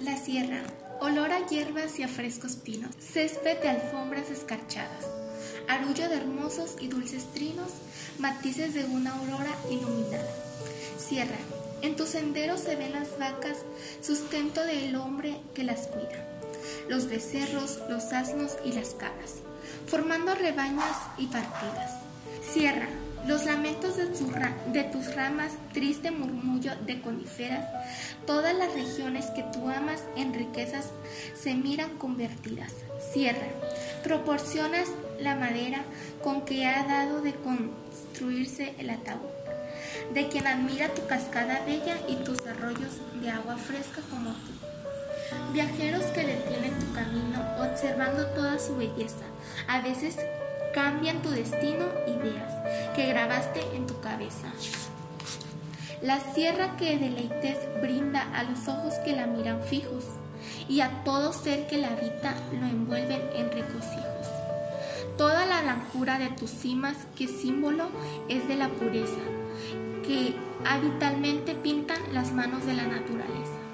La sierra, olor a hierbas y a frescos pinos, césped de alfombras escarchadas, arullo de hermosos y dulces trinos, matices de una aurora iluminada. Sierra, en tus senderos se ven las vacas, sustento del hombre que las cuida, los becerros, los asnos y las cabras, formando rebañas y partidas. Sierra, los lamentos de, tus ramas, triste murmullo de coníferas, todas las regiones que tú amas en riquezas se miran convertidas. Sierra, proporcionas la madera con que ha dado de construirse el ataúd, de quien admira tu cascada bella y tus arroyos de agua fresca como tú. Viajeros que detienen tu camino observando toda su belleza, a veces cambian tu destino, ideas que grabaste en tu cabeza. La sierra que deleites brinda a los ojos que la miran fijos y a todo ser que la habita lo envuelven en regocijos. Toda la blancura de tus cimas que símbolo es de la pureza, que habitualmente pintan las manos de la naturaleza.